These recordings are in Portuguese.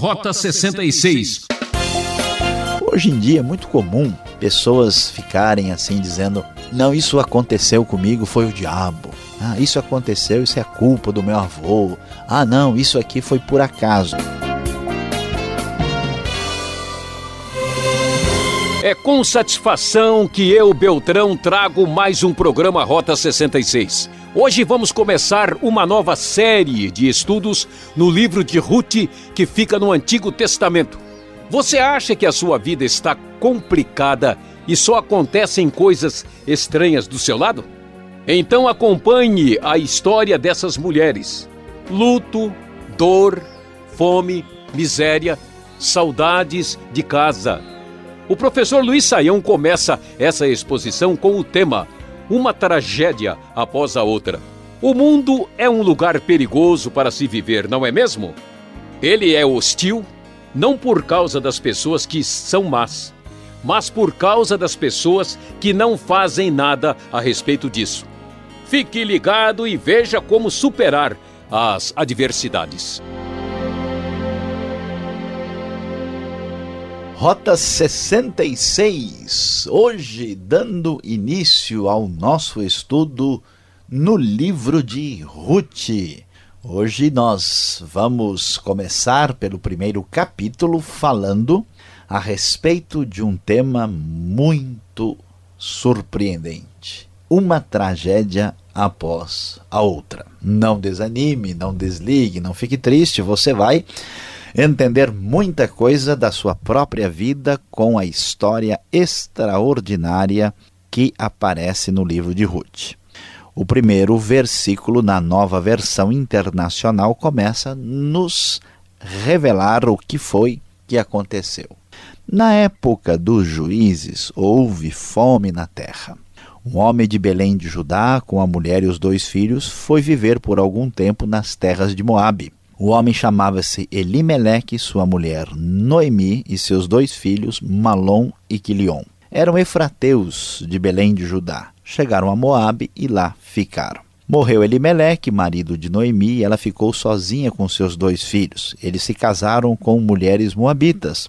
Rota 66. Hoje em dia é muito comum pessoas ficarem assim dizendo: Não, isso aconteceu comigo, foi o diabo. Ah, isso aconteceu, isso é culpa do meu avô. Ah, não, isso aqui foi por acaso. É com satisfação que eu, Beltrão, trago mais um programa Rota 66. Hoje vamos começar uma nova série de estudos no livro de Ruth, que fica no Antigo Testamento. Você acha que a sua vida está complicada e só acontecem coisas estranhas do seu lado? Então acompanhe a história dessas mulheres: luto, dor, fome, miséria, saudades de casa o professor Luiz Saião começa essa exposição com o tema Uma tragédia após a outra. O mundo é um lugar perigoso para se viver, não é mesmo? Ele é hostil não por causa das pessoas que são más, mas por causa das pessoas que não fazem nada a respeito disso. Fique ligado e veja como superar as adversidades. Rota 66, hoje dando início ao nosso estudo no livro de Ruth. Hoje nós vamos começar pelo primeiro capítulo falando a respeito de um tema muito surpreendente. Uma tragédia após a outra. Não desanime, não desligue, não fique triste, você vai entender muita coisa da sua própria vida com a história extraordinária que aparece no livro de Ruth. O primeiro versículo na nova versão internacional começa nos revelar o que foi que aconteceu. Na época dos juízes, houve fome na terra. Um homem de Belém de Judá, com a mulher e os dois filhos, foi viver por algum tempo nas terras de Moabe. O homem chamava-se Elimeleque, sua mulher Noemi e seus dois filhos Malom e Quilion. Eram efrateus de Belém de Judá. Chegaram a Moabe e lá ficaram. Morreu Elimeleque, marido de Noemi, e ela ficou sozinha com seus dois filhos. Eles se casaram com mulheres moabitas,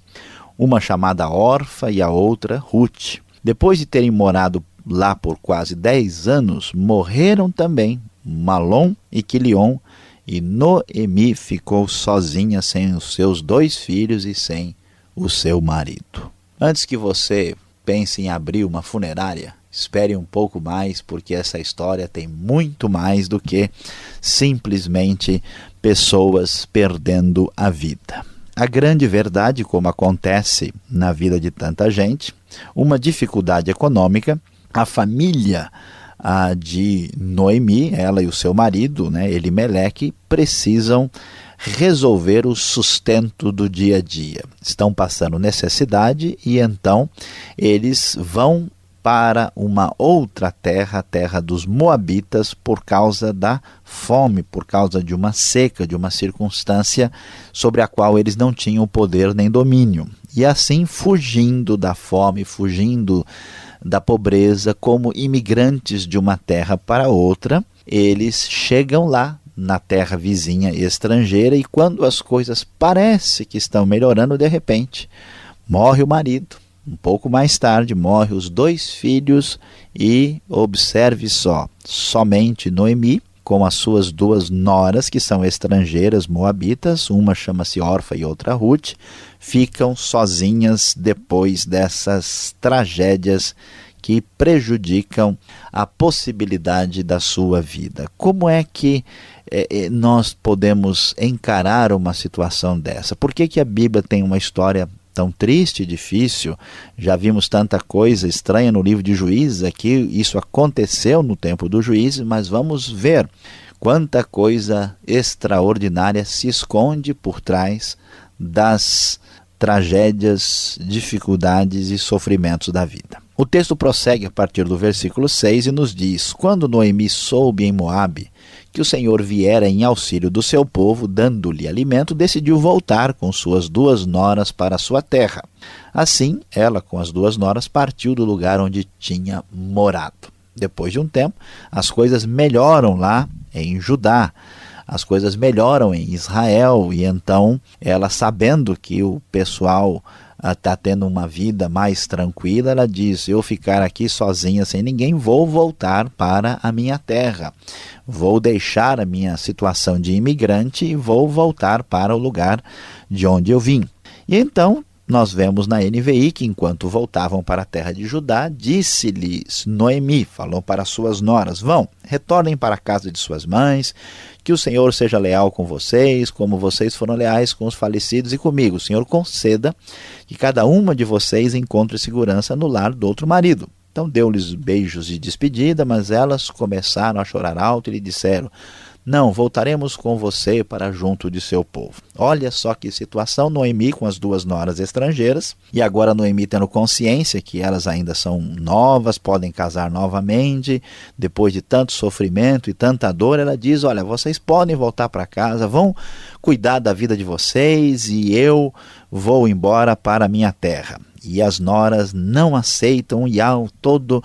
uma chamada Orfa e a outra Ruth. Depois de terem morado lá por quase dez anos, morreram também Malom e Quilion, e Noemi ficou sozinha sem os seus dois filhos e sem o seu marido. Antes que você pense em abrir uma funerária, espere um pouco mais, porque essa história tem muito mais do que simplesmente pessoas perdendo a vida. A grande verdade, como acontece na vida de tanta gente, uma dificuldade econômica, a família a de Noemi, ela e o seu marido, né, Elimeleque, precisam resolver o sustento do dia a dia. Estão passando necessidade e então eles vão para uma outra terra, a terra dos Moabitas, por causa da fome, por causa de uma seca, de uma circunstância sobre a qual eles não tinham poder nem domínio. E assim, fugindo da fome, fugindo da pobreza, como imigrantes de uma terra para outra, eles chegam lá na terra vizinha estrangeira e quando as coisas parecem que estão melhorando, de repente, morre o marido. Um pouco mais tarde, morre os dois filhos e observe só, somente Noemi, com as suas duas noras, que são estrangeiras moabitas, uma chama-se Orfa e outra Ruth, ficam sozinhas depois dessas tragédias que prejudicam a possibilidade da sua vida. Como é que é, nós podemos encarar uma situação dessa? Por que, que a Bíblia tem uma história tão triste e difícil? Já vimos tanta coisa estranha no livro de Juízes aqui, isso aconteceu no tempo do Juízes, mas vamos ver quanta coisa extraordinária se esconde por trás das tragédias, dificuldades e sofrimentos da vida. O texto prossegue a partir do versículo 6 e nos diz: Quando Noemi soube em Moabe que o Senhor viera em auxílio do seu povo, dando-lhe alimento, decidiu voltar com suas duas noras para sua terra. Assim, ela com as duas noras partiu do lugar onde tinha morado. Depois de um tempo, as coisas melhoram lá em Judá as coisas melhoram em Israel e então ela sabendo que o pessoal está tendo uma vida mais tranquila, ela diz: Eu ficar aqui sozinha sem ninguém, vou voltar para a minha terra. Vou deixar a minha situação de imigrante e vou voltar para o lugar de onde eu vim. E então nós vemos na NVI que, enquanto voltavam para a terra de Judá, disse-lhes Noemi, falou para suas noras: Vão, retornem para a casa de suas mães, que o Senhor seja leal com vocês, como vocês foram leais com os falecidos e comigo. O Senhor conceda que cada uma de vocês encontre segurança no lar do outro marido. Então deu-lhes beijos de despedida, mas elas começaram a chorar alto e lhe disseram: não, voltaremos com você para junto de seu povo. Olha só que situação, Noemi com as duas noras estrangeiras, e agora Noemi tendo consciência que elas ainda são novas, podem casar novamente, depois de tanto sofrimento e tanta dor, ela diz: Olha, vocês podem voltar para casa, vão cuidar da vida de vocês e eu vou embora para a minha terra. E as noras não aceitam e há todo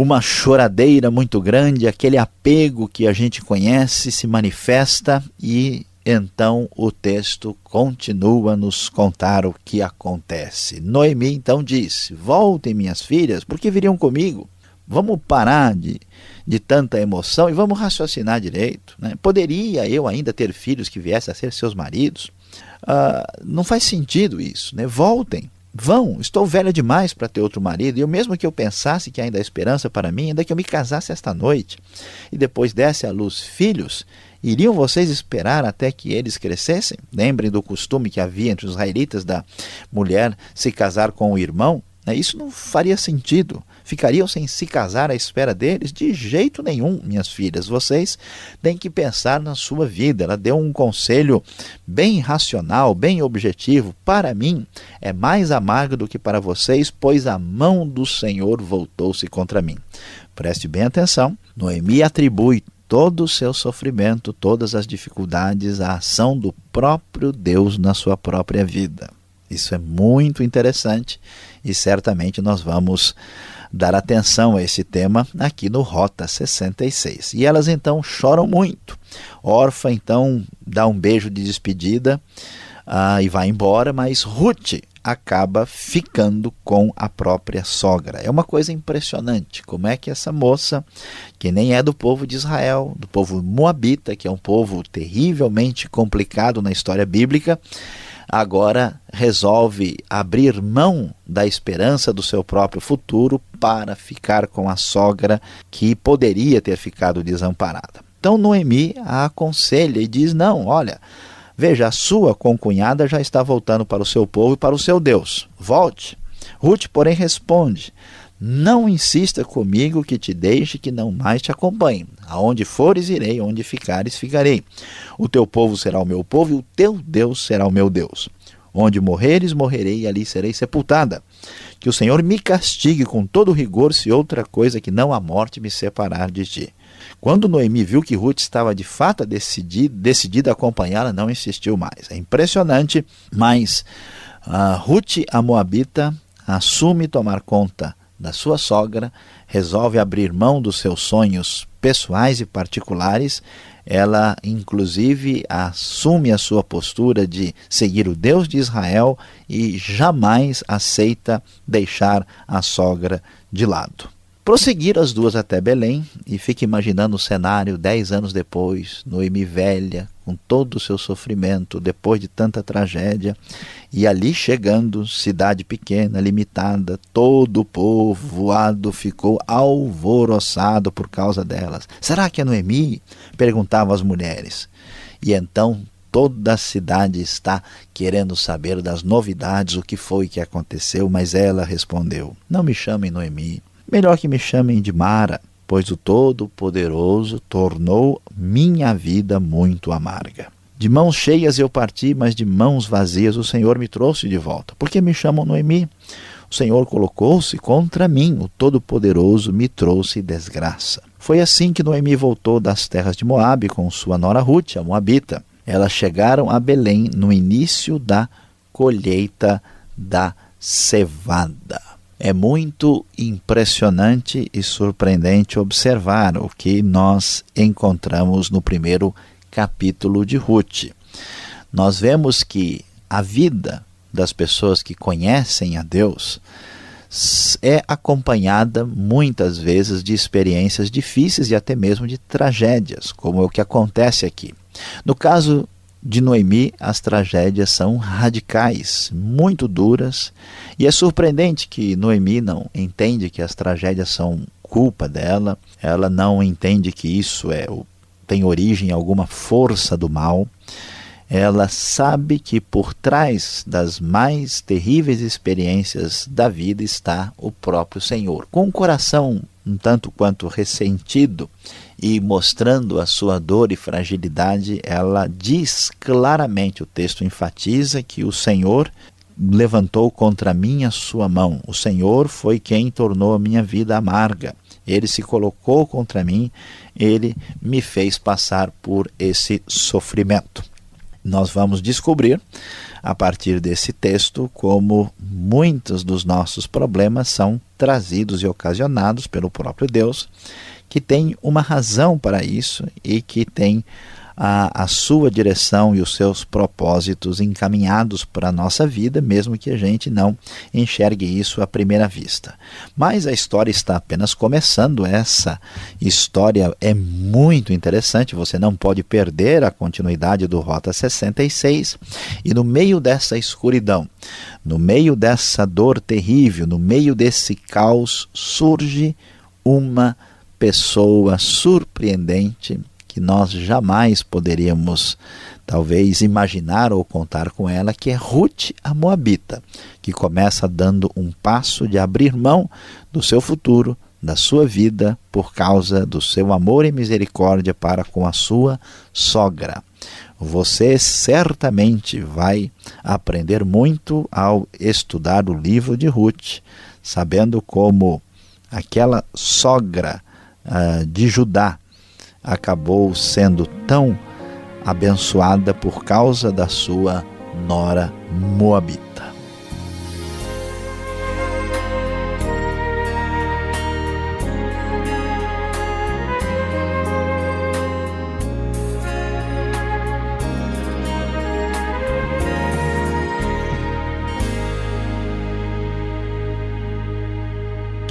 uma choradeira muito grande, aquele apego que a gente conhece se manifesta e então o texto continua a nos contar o que acontece. Noemi então disse: Voltem, minhas filhas, porque viriam comigo. Vamos parar de, de tanta emoção e vamos raciocinar direito. Né? Poderia eu ainda ter filhos que viessem a ser seus maridos? Uh, não faz sentido isso. Né? Voltem. Vão, estou velha demais para ter outro marido, e eu mesmo que eu pensasse que ainda há esperança para mim, ainda que eu me casasse esta noite, e depois desse à luz filhos, iriam vocês esperar até que eles crescessem? Lembrem do costume que havia entre os israelitas da mulher se casar com o irmão? Né? Isso não faria sentido ficariam sem se casar à espera deles? De jeito nenhum, minhas filhas. Vocês têm que pensar na sua vida. Ela deu um conselho bem racional, bem objetivo. Para mim, é mais amargo do que para vocês, pois a mão do Senhor voltou-se contra mim. Preste bem atenção. Noemi atribui todo o seu sofrimento, todas as dificuldades à ação do próprio Deus na sua própria vida. Isso é muito interessante e certamente nós vamos dar atenção a esse tema aqui no Rota 66. E elas então choram muito. Orfa então dá um beijo de despedida uh, e vai embora, mas Ruth acaba ficando com a própria sogra. É uma coisa impressionante como é que essa moça, que nem é do povo de Israel, do povo moabita, que é um povo terrivelmente complicado na história bíblica, agora resolve abrir mão da esperança do seu próprio futuro para ficar com a sogra que poderia ter ficado desamparada. Então Noemi a aconselha e diz: Não, olha, veja, a sua concunhada já está voltando para o seu povo e para o seu Deus. Volte. Ruth, porém, responde: Não insista comigo que te deixe que não mais te acompanhe. Aonde fores, irei, onde ficares, ficarei. O teu povo será o meu povo e o teu Deus será o meu Deus. Onde morreres, morrerei e ali serei sepultada. Que o Senhor me castigue com todo rigor se outra coisa que não a morte me separar de ti. Quando Noemi viu que Ruth estava de fato decidida, a acompanhá-la, não insistiu mais. É impressionante, mas Ruth, a Moabita, assume tomar conta da sua sogra, resolve abrir mão dos seus sonhos pessoais e particulares ela inclusive assume a sua postura de seguir o Deus de Israel e jamais aceita deixar a sogra de lado. Prosseguiram as duas até Belém e fica imaginando o cenário dez anos depois, Noemi velha, com todo o seu sofrimento, depois de tanta tragédia, e ali chegando, cidade pequena, limitada, todo o povo voado ficou alvoroçado por causa delas. Será que é Noemi? perguntavam as mulheres. E então toda a cidade está querendo saber das novidades, o que foi que aconteceu, mas ela respondeu: Não me chamem Noemi, Melhor que me chamem de Mara, pois o Todo-Poderoso tornou minha vida muito amarga. De mãos cheias eu parti, mas de mãos vazias o Senhor me trouxe de volta. Por que me chamam Noemi? O Senhor colocou-se contra mim, o Todo-Poderoso me trouxe desgraça. Foi assim que Noemi voltou das terras de Moabe com sua nora Ruth, a Moabita. Elas chegaram a Belém no início da colheita da cevada. É muito impressionante e surpreendente observar o que nós encontramos no primeiro capítulo de Ruth. Nós vemos que a vida das pessoas que conhecem a Deus é acompanhada muitas vezes de experiências difíceis e até mesmo de tragédias, como é o que acontece aqui. No caso de Noemi, as tragédias são radicais, muito duras, e é surpreendente que Noemi não entende que as tragédias são culpa dela, ela não entende que isso é tem origem em alguma força do mal. Ela sabe que por trás das mais terríveis experiências da vida está o próprio Senhor. Com o coração um tanto quanto ressentido e mostrando a sua dor e fragilidade, ela diz claramente, o texto enfatiza que o Senhor levantou contra mim a sua mão. O Senhor foi quem tornou a minha vida amarga. Ele se colocou contra mim, ele me fez passar por esse sofrimento nós vamos descobrir a partir desse texto como muitos dos nossos problemas são trazidos e ocasionados pelo próprio Deus, que tem uma razão para isso e que tem a, a sua direção e os seus propósitos encaminhados para a nossa vida, mesmo que a gente não enxergue isso à primeira vista. Mas a história está apenas começando, essa história é muito interessante, você não pode perder a continuidade do Rota 66, e no meio dessa escuridão, no meio dessa dor terrível, no meio desse caos, surge uma pessoa surpreendente que nós jamais poderíamos talvez imaginar ou contar com ela, que é Ruth a Moabita, que começa dando um passo de abrir mão do seu futuro, da sua vida, por causa do seu amor e misericórdia para com a sua sogra. Você certamente vai aprender muito ao estudar o livro de Ruth, sabendo como aquela sogra de Judá acabou sendo tão abençoada por causa da sua nora Moabita.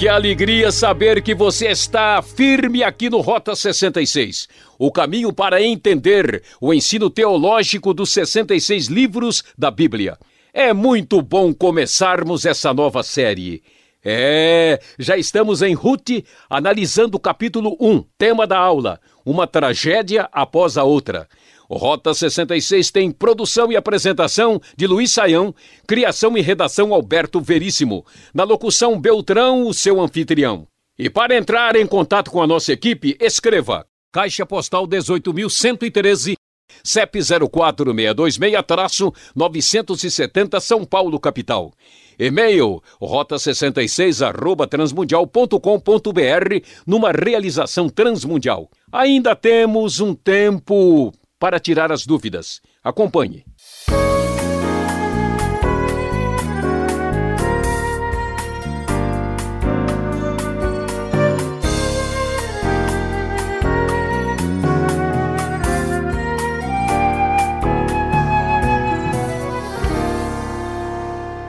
Que alegria saber que você está firme aqui no Rota 66. O caminho para entender o ensino teológico dos 66 livros da Bíblia. É muito bom começarmos essa nova série. É, já estamos em Ruth, analisando o capítulo 1, tema da aula: Uma tragédia após a outra. O Rota 66 tem produção e apresentação de Luiz Saião, criação e redação Alberto Veríssimo. Na locução Beltrão, o seu anfitrião. E para entrar em contato com a nossa equipe, escreva Caixa Postal 18.113, CEP 04626-970 São Paulo, capital. E-mail rota66 arroba transmundial.com.br numa realização transmundial. Ainda temos um tempo para tirar as dúvidas. Acompanhe.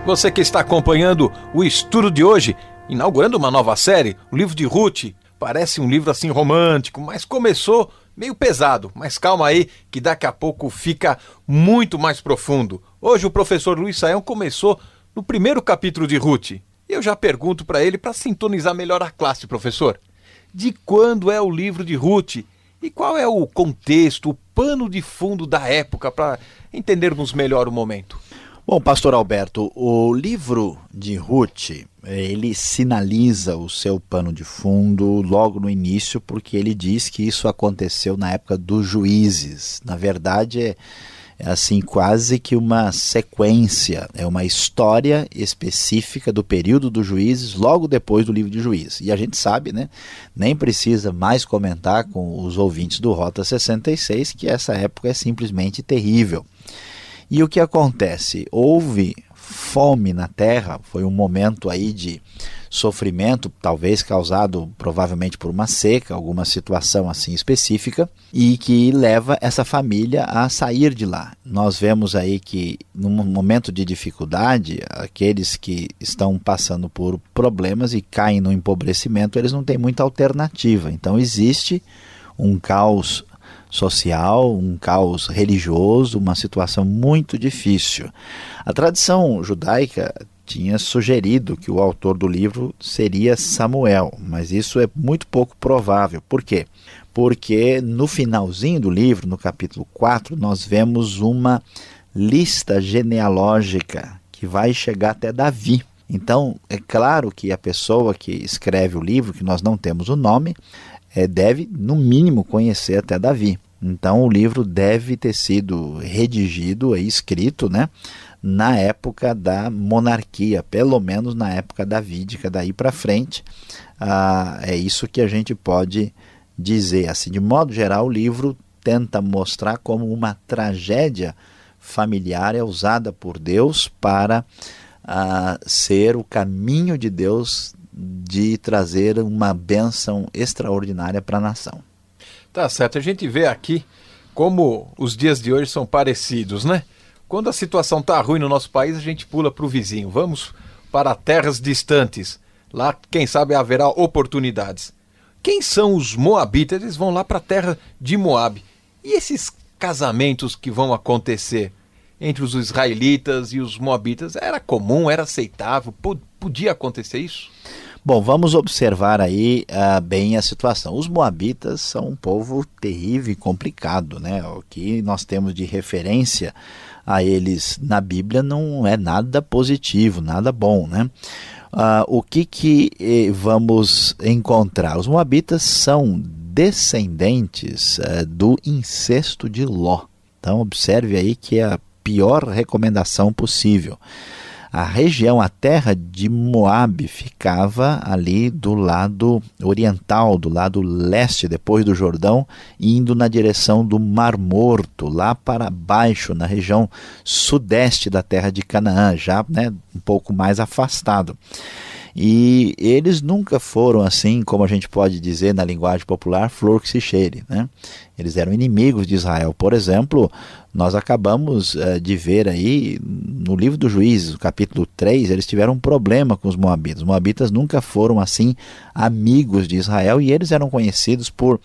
Você que está acompanhando o estudo de hoje, inaugurando uma nova série, o livro de Ruth, parece um livro assim romântico, mas começou meio pesado, mas calma aí que daqui a pouco fica muito mais profundo. Hoje o professor Luiz Saião começou no primeiro capítulo de Ruth. Eu já pergunto para ele para sintonizar melhor a classe, professor. De quando é o livro de Ruth e qual é o contexto, o pano de fundo da época para entendermos melhor o momento? Bom, pastor Alberto, o livro de Ruth, ele sinaliza o seu pano de fundo logo no início, porque ele diz que isso aconteceu na época dos juízes. Na verdade, é, é assim quase que uma sequência, é uma história específica do período dos juízes, logo depois do livro de Juízes. E a gente sabe, né? Nem precisa mais comentar com os ouvintes do Rota 66 que essa época é simplesmente terrível. E o que acontece? Houve fome na terra, foi um momento aí de sofrimento, talvez causado provavelmente por uma seca, alguma situação assim específica, e que leva essa família a sair de lá. Nós vemos aí que num momento de dificuldade, aqueles que estão passando por problemas e caem no empobrecimento, eles não têm muita alternativa. Então existe um caos social, um caos religioso, uma situação muito difícil. A tradição judaica tinha sugerido que o autor do livro seria Samuel, mas isso é muito pouco provável. Por quê? Porque no finalzinho do livro, no capítulo 4, nós vemos uma lista genealógica que vai chegar até Davi. Então, é claro que a pessoa que escreve o livro, que nós não temos o nome, é, deve, no mínimo, conhecer até Davi. Então, o livro deve ter sido redigido, escrito, né, na época da monarquia, pelo menos na época davídica, daí para frente. Ah, é isso que a gente pode dizer. Assim, de modo geral, o livro tenta mostrar como uma tragédia familiar é usada por Deus para ah, ser o caminho de Deus de trazer uma bênção extraordinária para a nação. Tá certo, a gente vê aqui como os dias de hoje são parecidos, né? Quando a situação está ruim no nosso país, a gente pula para o vizinho. Vamos para terras distantes. Lá, quem sabe, haverá oportunidades. Quem são os Moabitas? Eles vão lá para a terra de Moab. E esses casamentos que vão acontecer entre os israelitas e os moabitas era comum, era aceitável? Podia acontecer isso? Bom, vamos observar aí uh, bem a situação. Os moabitas são um povo terrível e complicado, né? O que nós temos de referência a eles na Bíblia não é nada positivo, nada bom, né? Uh, o que, que eh, vamos encontrar? Os Moabitas são descendentes uh, do incesto de Ló. Então, observe aí que é a pior recomendação possível a região, a terra de Moabe ficava ali do lado oriental, do lado leste, depois do Jordão, indo na direção do Mar Morto, lá para baixo, na região sudeste da terra de Canaã, já né, um pouco mais afastado. E eles nunca foram assim, como a gente pode dizer na linguagem popular, flor que se cheire. Né? Eles eram inimigos de Israel. Por exemplo, nós acabamos uh, de ver aí no livro dos Juízes, capítulo 3, eles tiveram um problema com os Moabitas. Os Moabitas nunca foram assim amigos de Israel e eles eram conhecidos por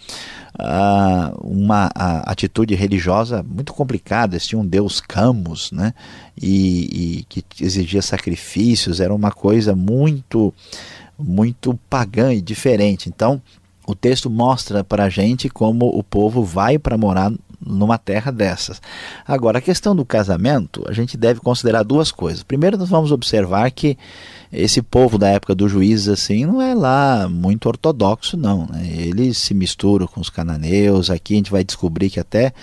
uh, uma atitude religiosa muito complicada. Eles tinham um deus Camus, né? E, e que exigia sacrifícios, era uma coisa muito, muito pagã e diferente. Então, o texto mostra para a gente como o povo vai para morar numa terra dessas. Agora, a questão do casamento, a gente deve considerar duas coisas. Primeiro, nós vamos observar que esse povo da época dos juízes assim não é lá muito ortodoxo, não. Né? Eles se misturam com os cananeus. Aqui a gente vai descobrir que até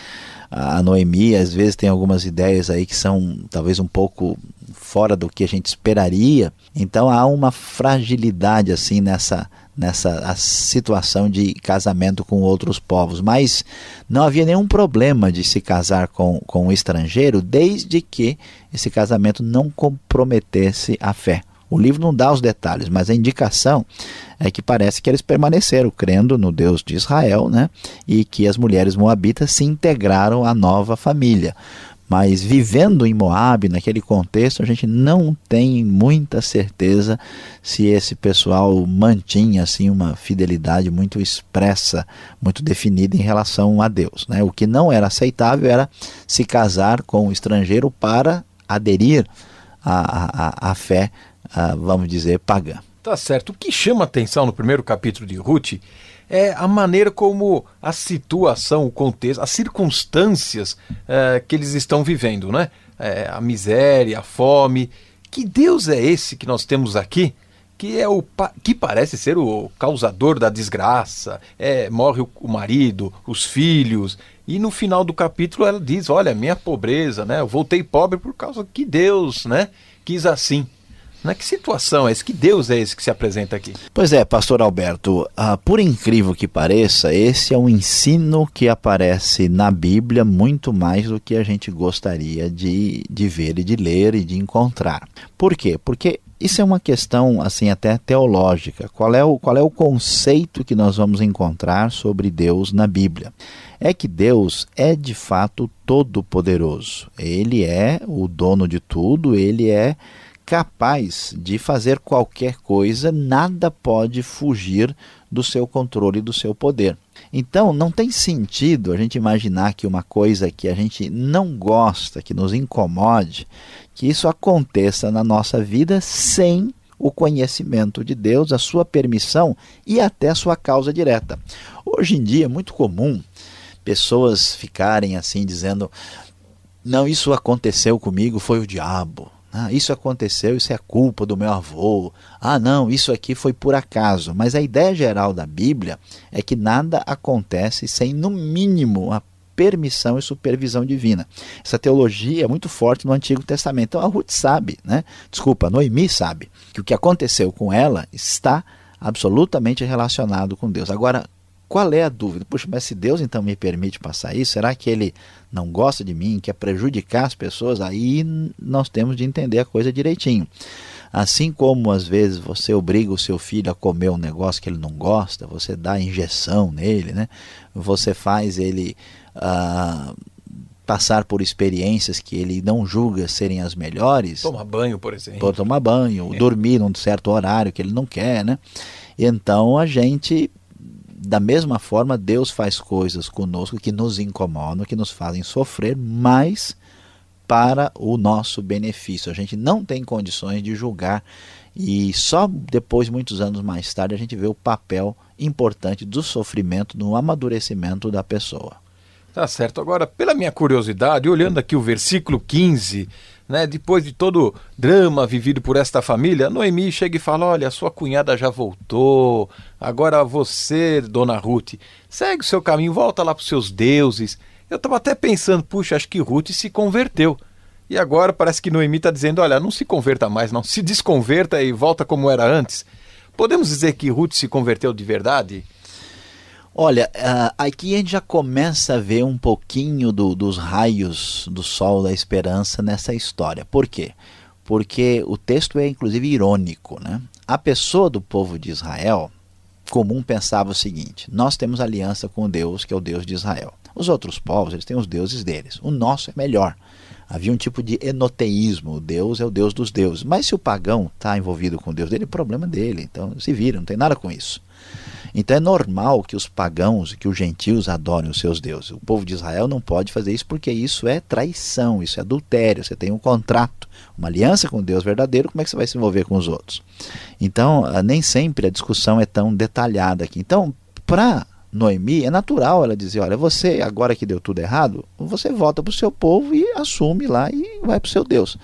a Noemi às vezes tem algumas ideias aí que são talvez um pouco fora do que a gente esperaria. Então há uma fragilidade assim nessa nessa situação de casamento com outros povos, mas não havia nenhum problema de se casar com, com um estrangeiro desde que esse casamento não comprometesse a fé. O livro não dá os detalhes, mas a indicação é que parece que eles permaneceram crendo no Deus de Israel, né? E que as mulheres moabitas se integraram à nova família. Mas vivendo em Moab, naquele contexto, a gente não tem muita certeza se esse pessoal mantinha assim uma fidelidade muito expressa, muito definida em relação a Deus. Né? O que não era aceitável era se casar com um estrangeiro para aderir à, à, à fé, à, vamos dizer, pagã. Tá certo. O que chama atenção no primeiro capítulo de Ruth é a maneira como a situação, o contexto, as circunstâncias é, que eles estão vivendo, né? É, a miséria, a fome. Que Deus é esse que nós temos aqui? Que é o que parece ser o causador da desgraça. É, morre o, marido, os filhos, e no final do capítulo ela diz: Olha, minha pobreza, né? Eu voltei pobre por causa que Deus, né? Quis assim. Né? Que situação é esse? Que Deus é esse que se apresenta aqui? Pois é, pastor Alberto, uh, por incrível que pareça, esse é um ensino que aparece na Bíblia muito mais do que a gente gostaria de, de ver e de ler e de encontrar. Por quê? Porque isso é uma questão assim até teológica. Qual é o, qual é o conceito que nós vamos encontrar sobre Deus na Bíblia? É que Deus é de fato todo-poderoso. Ele é o dono de tudo, ele é capaz de fazer qualquer coisa, nada pode fugir do seu controle e do seu poder. Então, não tem sentido a gente imaginar que uma coisa que a gente não gosta, que nos incomode, que isso aconteça na nossa vida sem o conhecimento de Deus, a sua permissão e até a sua causa direta. Hoje em dia é muito comum pessoas ficarem assim dizendo: "Não, isso aconteceu comigo, foi o diabo". Ah, isso aconteceu, isso é culpa do meu avô. Ah, não, isso aqui foi por acaso. Mas a ideia geral da Bíblia é que nada acontece sem, no mínimo, a permissão e supervisão divina. Essa teologia é muito forte no Antigo Testamento. Então a Ruth sabe, né? Desculpa, Noemi sabe que o que aconteceu com ela está absolutamente relacionado com Deus. Agora, qual é a dúvida? Puxa, mas se Deus então me permite passar isso, será que ele não gosta de mim, quer prejudicar as pessoas? Aí nós temos de entender a coisa direitinho. Assim como às vezes você obriga o seu filho a comer um negócio que ele não gosta, você dá injeção nele, né? você faz ele uh, passar por experiências que ele não julga serem as melhores. Tomar banho, por exemplo. Tomar banho, é. dormir num certo horário que ele não quer, né? Então a gente da mesma forma, Deus faz coisas conosco que nos incomodam, que nos fazem sofrer, mas para o nosso benefício. A gente não tem condições de julgar e só depois, muitos anos mais tarde, a gente vê o papel importante do sofrimento no amadurecimento da pessoa. Tá certo. Agora, pela minha curiosidade, olhando aqui o versículo 15, né, depois de todo o drama vivido por esta família, Noemi chega e fala: Olha, sua cunhada já voltou, agora você, dona Ruth, segue o seu caminho, volta lá para os seus deuses. Eu estava até pensando, puxa, acho que Ruth se converteu. E agora parece que Noemi está dizendo: Olha, não se converta mais, não, se desconverta e volta como era antes. Podemos dizer que Ruth se converteu de verdade? Olha, uh, aqui a gente já começa a ver um pouquinho do, dos raios do sol da esperança nessa história. Por quê? Porque o texto é inclusive irônico. Né? A pessoa do povo de Israel comum pensava o seguinte: nós temos aliança com Deus, que é o Deus de Israel. Os outros povos eles têm os deuses deles. O nosso é melhor. Havia um tipo de enoteísmo. Deus é o Deus dos deuses. Mas se o pagão está envolvido com Deus dele, é problema dele. Então se vira, não tem nada com isso. Então é normal que os pagãos, que os gentios adorem os seus deuses. O povo de Israel não pode fazer isso porque isso é traição, isso é adultério. Você tem um contrato, uma aliança com Deus verdadeiro, como é que você vai se envolver com os outros? Então, ah, nem sempre a discussão é tão detalhada aqui. Então, para Noemi, é natural ela dizer: olha, você, agora que deu tudo errado, você volta para o seu povo e assume lá e vai para o seu Deus.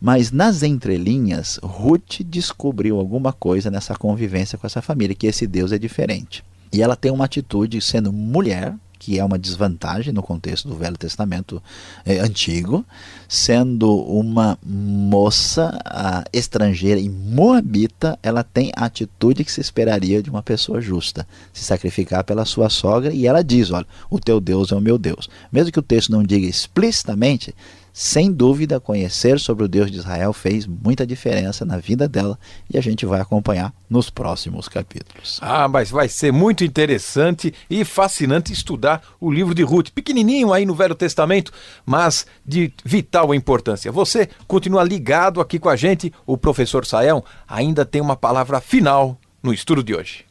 Mas nas entrelinhas, Ruth descobriu alguma coisa nessa convivência com essa família, que esse Deus é diferente. E ela tem uma atitude, sendo mulher, que é uma desvantagem no contexto do Velho Testamento eh, antigo, sendo uma moça ah, estrangeira e moabita, ela tem a atitude que se esperaria de uma pessoa justa, se sacrificar pela sua sogra, e ela diz: Olha, o teu Deus é o meu Deus. Mesmo que o texto não diga explicitamente, sem dúvida, conhecer sobre o Deus de Israel fez muita diferença na vida dela e a gente vai acompanhar nos próximos capítulos. Ah, mas vai ser muito interessante e fascinante estudar o livro de Ruth, pequenininho aí no Velho Testamento, mas de vital importância. Você continua ligado aqui com a gente, o professor Sael ainda tem uma palavra final no estudo de hoje.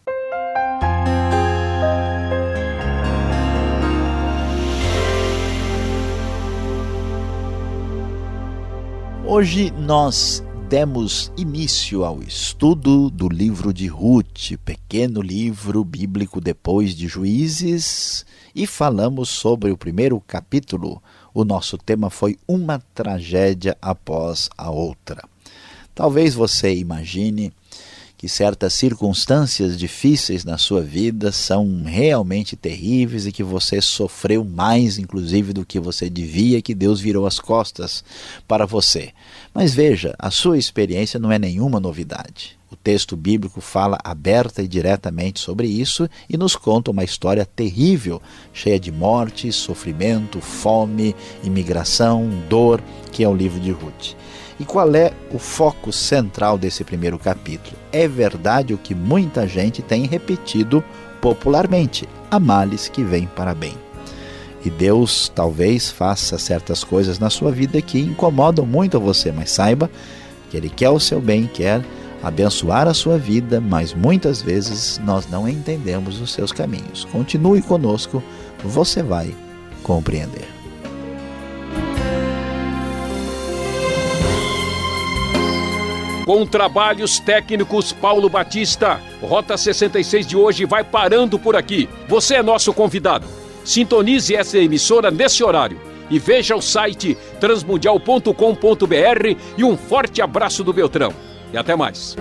Hoje nós demos início ao estudo do livro de Ruth, pequeno livro bíblico depois de Juízes, e falamos sobre o primeiro capítulo. O nosso tema foi uma tragédia após a outra. Talvez você imagine que certas circunstâncias difíceis na sua vida são realmente terríveis e que você sofreu mais, inclusive, do que você devia, que Deus virou as costas para você. Mas veja, a sua experiência não é nenhuma novidade. O texto bíblico fala aberta e diretamente sobre isso e nos conta uma história terrível, cheia de morte, sofrimento, fome, imigração, dor, que é o livro de Ruth. E qual é o foco central desse primeiro capítulo? É verdade o que muita gente tem repetido popularmente: há males que vêm para bem. E Deus talvez faça certas coisas na sua vida que incomodam muito a você, mas saiba que Ele quer o seu bem, quer abençoar a sua vida, mas muitas vezes nós não entendemos os seus caminhos. Continue conosco, você vai compreender. Com trabalhos técnicos Paulo Batista, Rota 66 de hoje vai parando por aqui. Você é nosso convidado. Sintonize essa emissora nesse horário e veja o site transmundial.com.br e um forte abraço do Beltrão. E até mais.